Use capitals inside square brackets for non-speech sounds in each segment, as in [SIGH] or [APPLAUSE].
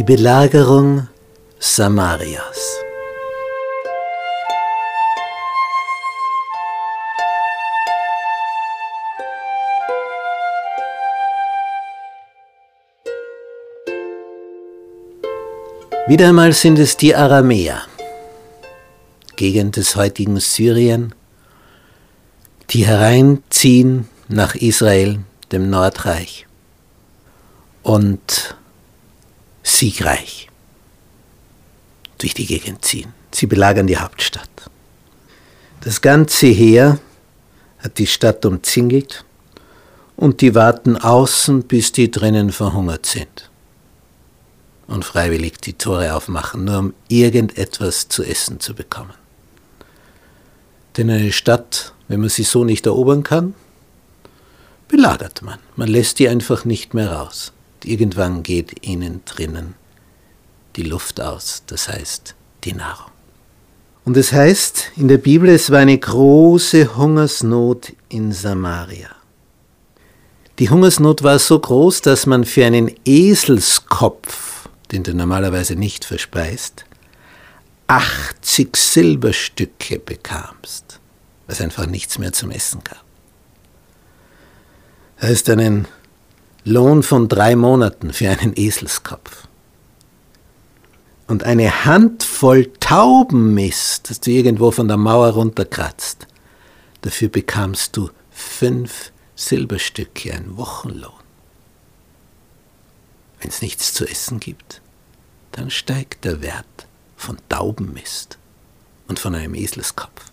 Die Belagerung Samarias. Wieder einmal sind es die Aramäer, Gegend des heutigen Syrien, die hereinziehen nach Israel, dem Nordreich, und siegreich durch die Gegend ziehen. Sie belagern die Hauptstadt. Das ganze Heer hat die Stadt umzingelt und die warten außen, bis die drinnen verhungert sind und freiwillig die Tore aufmachen, nur um irgendetwas zu essen zu bekommen. Denn eine Stadt, wenn man sie so nicht erobern kann, belagert man. Man lässt die einfach nicht mehr raus. Irgendwann geht ihnen drinnen die Luft aus, das heißt die Nahrung. Und es heißt in der Bibel, es war eine große Hungersnot in Samaria. Die Hungersnot war so groß, dass man für einen Eselskopf, den du normalerweise nicht verspeist, 80 Silberstücke bekamst, was einfach nichts mehr zum Essen gab. Das heißt einen Lohn von drei Monaten für einen Eselskopf und eine Handvoll Taubenmist, das du irgendwo von der Mauer runterkratzt, dafür bekamst du fünf Silberstücke, ein Wochenlohn. Wenn es nichts zu essen gibt, dann steigt der Wert von Taubenmist und von einem Eselskopf.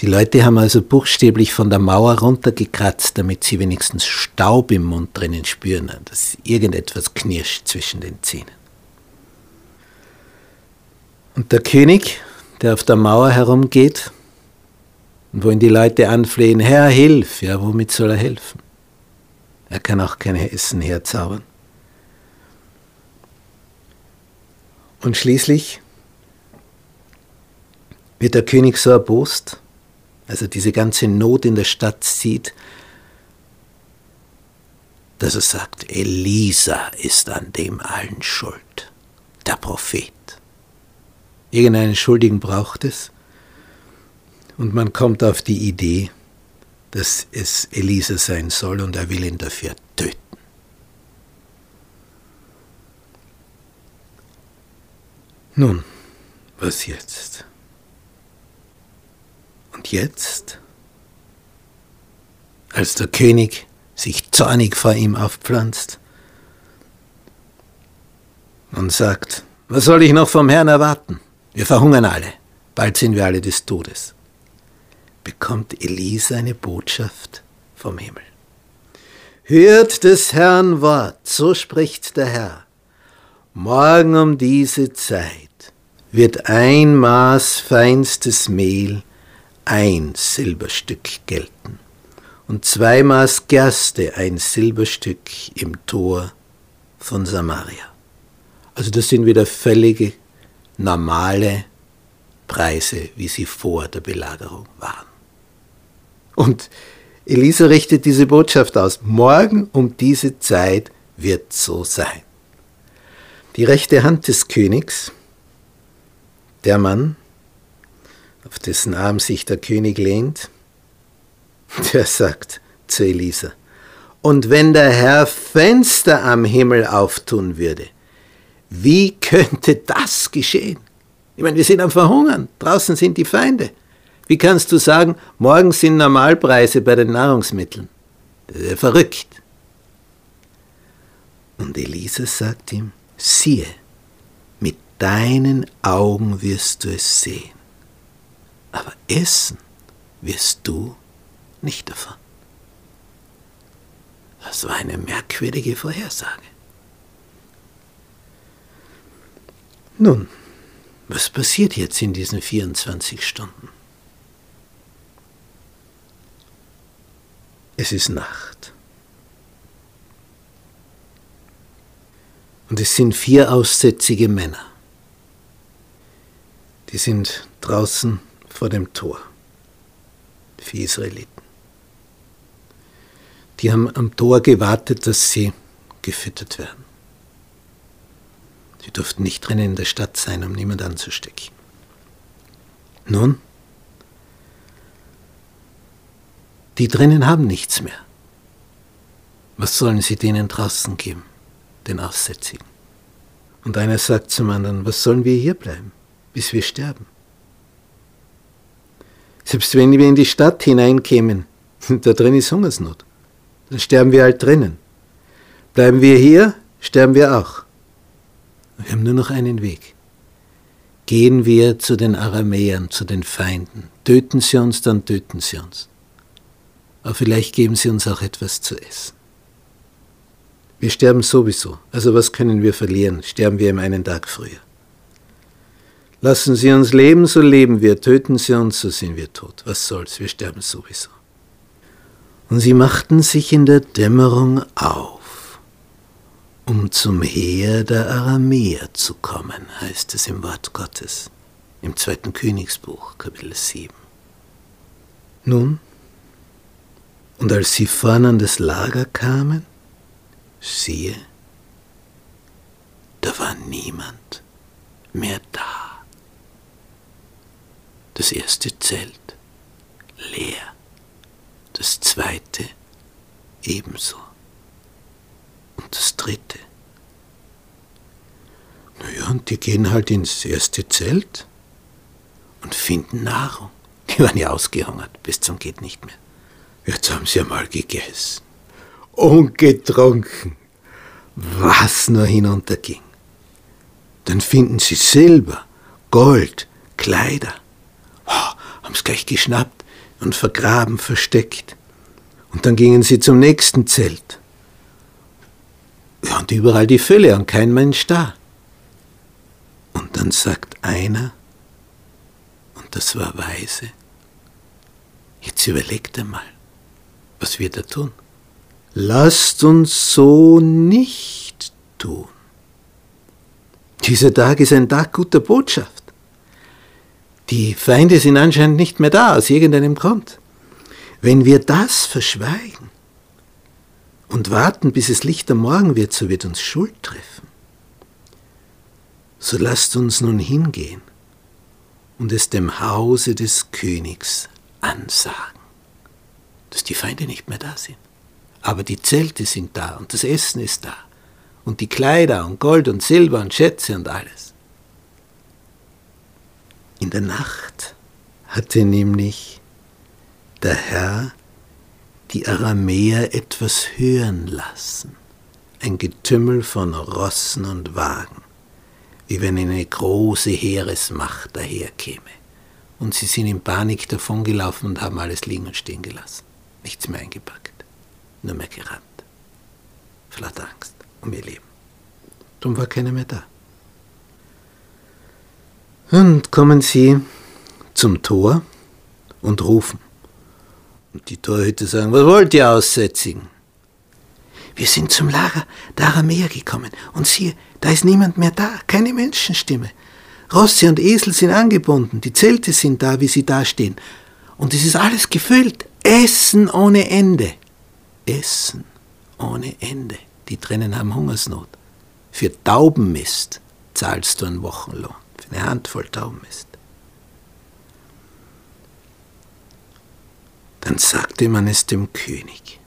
Die Leute haben also buchstäblich von der Mauer runtergekratzt, damit sie wenigstens Staub im Mund drinnen spüren, dass irgendetwas knirscht zwischen den Zähnen. Und der König, der auf der Mauer herumgeht und wo ihn die Leute anflehen, Herr, hilf, ja, womit soll er helfen? Er kann auch kein Essen herzaubern. Und schließlich wird der König so erbost, als er diese ganze Not in der Stadt sieht, dass er sagt, Elisa ist an dem allen schuld, der Prophet. Irgendeinen Schuldigen braucht es. Und man kommt auf die Idee, dass es Elisa sein soll und er will ihn dafür töten. Nun, was jetzt? Und jetzt, als der König sich zornig vor ihm aufpflanzt und sagt, was soll ich noch vom Herrn erwarten? Wir verhungern alle. Bald sind wir alle des Todes. Bekommt Elisa eine Botschaft vom Himmel. Hört des Herrn Wort, so spricht der Herr. Morgen um diese Zeit wird ein Maß feinstes Mehl ein Silberstück gelten und zwei Maß Gerste ein Silberstück im Tor von Samaria. Also das sind wieder völlige normale Preise, wie sie vor der Belagerung waren. Und Elisa richtet diese Botschaft aus. Morgen um diese Zeit wird so sein. Die rechte Hand des Königs, der Mann, auf dessen Arm sich der König lehnt, der sagt zu Elisa, und wenn der Herr Fenster am Himmel auftun würde, wie könnte das geschehen? Ich meine, wir sind am Verhungern. Draußen sind die Feinde. Wie kannst du sagen, morgen sind Normalpreise bei den Nahrungsmitteln? Das ja verrückt. Und Elisa sagt ihm, siehe, mit deinen Augen wirst du es sehen, aber essen wirst du nicht davon. Das war eine merkwürdige Vorhersage. Nun, was passiert jetzt in diesen 24 Stunden? Es ist Nacht. Und es sind vier aussätzige Männer. Die sind draußen vor dem Tor. Vier Israeliten. Die haben am Tor gewartet, dass sie gefüttert werden. Sie durften nicht drinnen in der Stadt sein, um niemand anzustecken. Nun, die drinnen haben nichts mehr. Was sollen sie denen draußen geben, den Aussätzigen? Und einer sagt zum anderen, was sollen wir hier bleiben, bis wir sterben? Selbst wenn wir in die Stadt hineinkämen, [LAUGHS] da drin ist Hungersnot, dann sterben wir halt drinnen. Bleiben wir hier, sterben wir auch. Wir haben nur noch einen Weg. Gehen wir zu den Aramäern, zu den Feinden. Töten sie uns, dann töten sie uns. Aber vielleicht geben sie uns auch etwas zu essen. Wir sterben sowieso. Also was können wir verlieren? Sterben wir im einen Tag früher. Lassen Sie uns leben, so leben wir. Töten Sie uns, so sind wir tot. Was soll's? Wir sterben sowieso. Und sie machten sich in der Dämmerung auf um zum Heer der Aramäer zu kommen, heißt es im Wort Gottes, im zweiten Königsbuch, Kapitel 7. Nun, und als sie vorn an das Lager kamen, siehe, da war niemand mehr da. Das erste Zelt leer, das zweite ebenso und das dritte. Naja, und die gehen halt ins erste Zelt und finden Nahrung. Die waren ja ausgehungert, bis zum geht nicht mehr. Jetzt haben sie einmal gegessen und getrunken, was nur hinunterging. Dann finden sie Silber, Gold, Kleider. Es gleich geschnappt und vergraben, versteckt. Und dann gingen sie zum nächsten Zelt. Ja, und überall die Fülle und kein Mensch da. Und dann sagt einer, und das war weise, jetzt überlegt einmal, was wir da tun. Lasst uns so nicht tun. Dieser Tag ist ein Tag guter Botschaft. Die Feinde sind anscheinend nicht mehr da, aus irgendeinem Grund. Wenn wir das verschweigen, und warten, bis es Licht am Morgen wird, so wird uns Schuld treffen. So lasst uns nun hingehen und es dem Hause des Königs ansagen, dass die Feinde nicht mehr da sind. Aber die Zelte sind da und das Essen ist da und die Kleider und Gold und Silber und Schätze und alles. In der Nacht hatte nämlich der Herr die Aramäer etwas hören lassen, ein Getümmel von Rossen und Wagen, wie wenn eine große Heeresmacht daherkäme. Und sie sind in Panik davongelaufen und haben alles liegen und stehen gelassen. Nichts mehr eingepackt, nur mehr gerannt. Voller Angst um ihr Leben. Darum war keiner mehr da. Und kommen sie zum Tor und rufen. Und die Torhüter sagen, was wollt ihr Aussätzigen? Wir sind zum Lager der Aramäer gekommen und siehe, da ist niemand mehr da, keine Menschenstimme. Rosse und Esel sind angebunden, die Zelte sind da, wie sie dastehen. Und es ist alles gefüllt. Essen ohne Ende. Essen ohne Ende. Die drinnen haben Hungersnot. Für Taubenmist zahlst du einen Wochenlohn. Eine Handvoll Taubenmist. Dann sagte man es dem König.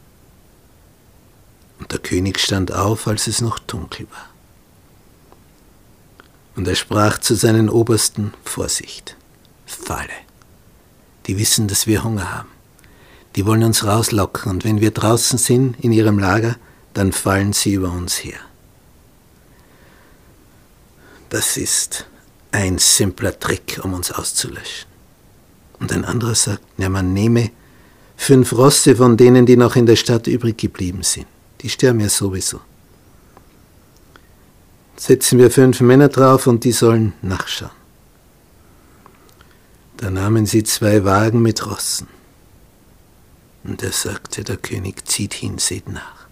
Und der König stand auf, als es noch dunkel war. Und er sprach zu seinen Obersten, Vorsicht, Falle. Die wissen, dass wir Hunger haben. Die wollen uns rauslocken und wenn wir draußen sind in ihrem Lager, dann fallen sie über uns her. Das ist ein simpler Trick, um uns auszulöschen. Und ein anderer sagt, ja, man nehme fünf Rosse von denen, die noch in der Stadt übrig geblieben sind. Die sterben ja sowieso. Setzen wir fünf Männer drauf und die sollen nachschauen. Da nahmen sie zwei Wagen mit Rossen. Und er sagte, der König zieht hin, seht nach.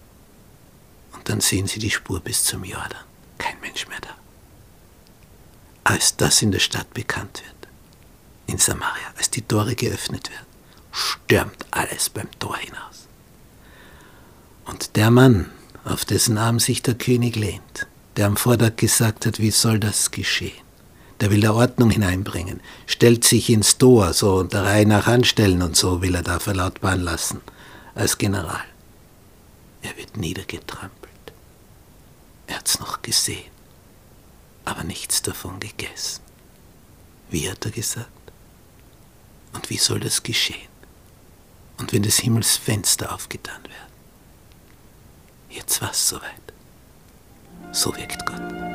Und dann sehen sie die Spur bis zum Jordan. Kein Mensch mehr da. Als das in der Stadt bekannt wird, in Samaria, als die Tore geöffnet werden, stürmt alles beim Tor hinaus. Und der Mann, auf dessen Arm sich der König lehnt, der am Vortag gesagt hat, wie soll das geschehen? Der will da Ordnung hineinbringen, stellt sich ins Tor, so der Reihe nach anstellen und so will er da verlautbaren lassen, als General. Er wird niedergetrampelt. Er hat's noch gesehen, aber nichts davon gegessen. Wie hat er gesagt? Und wie soll das geschehen? Und wenn des Himmels Fenster aufgetan werden? Jetzt war's soweit. So wirkt Gott.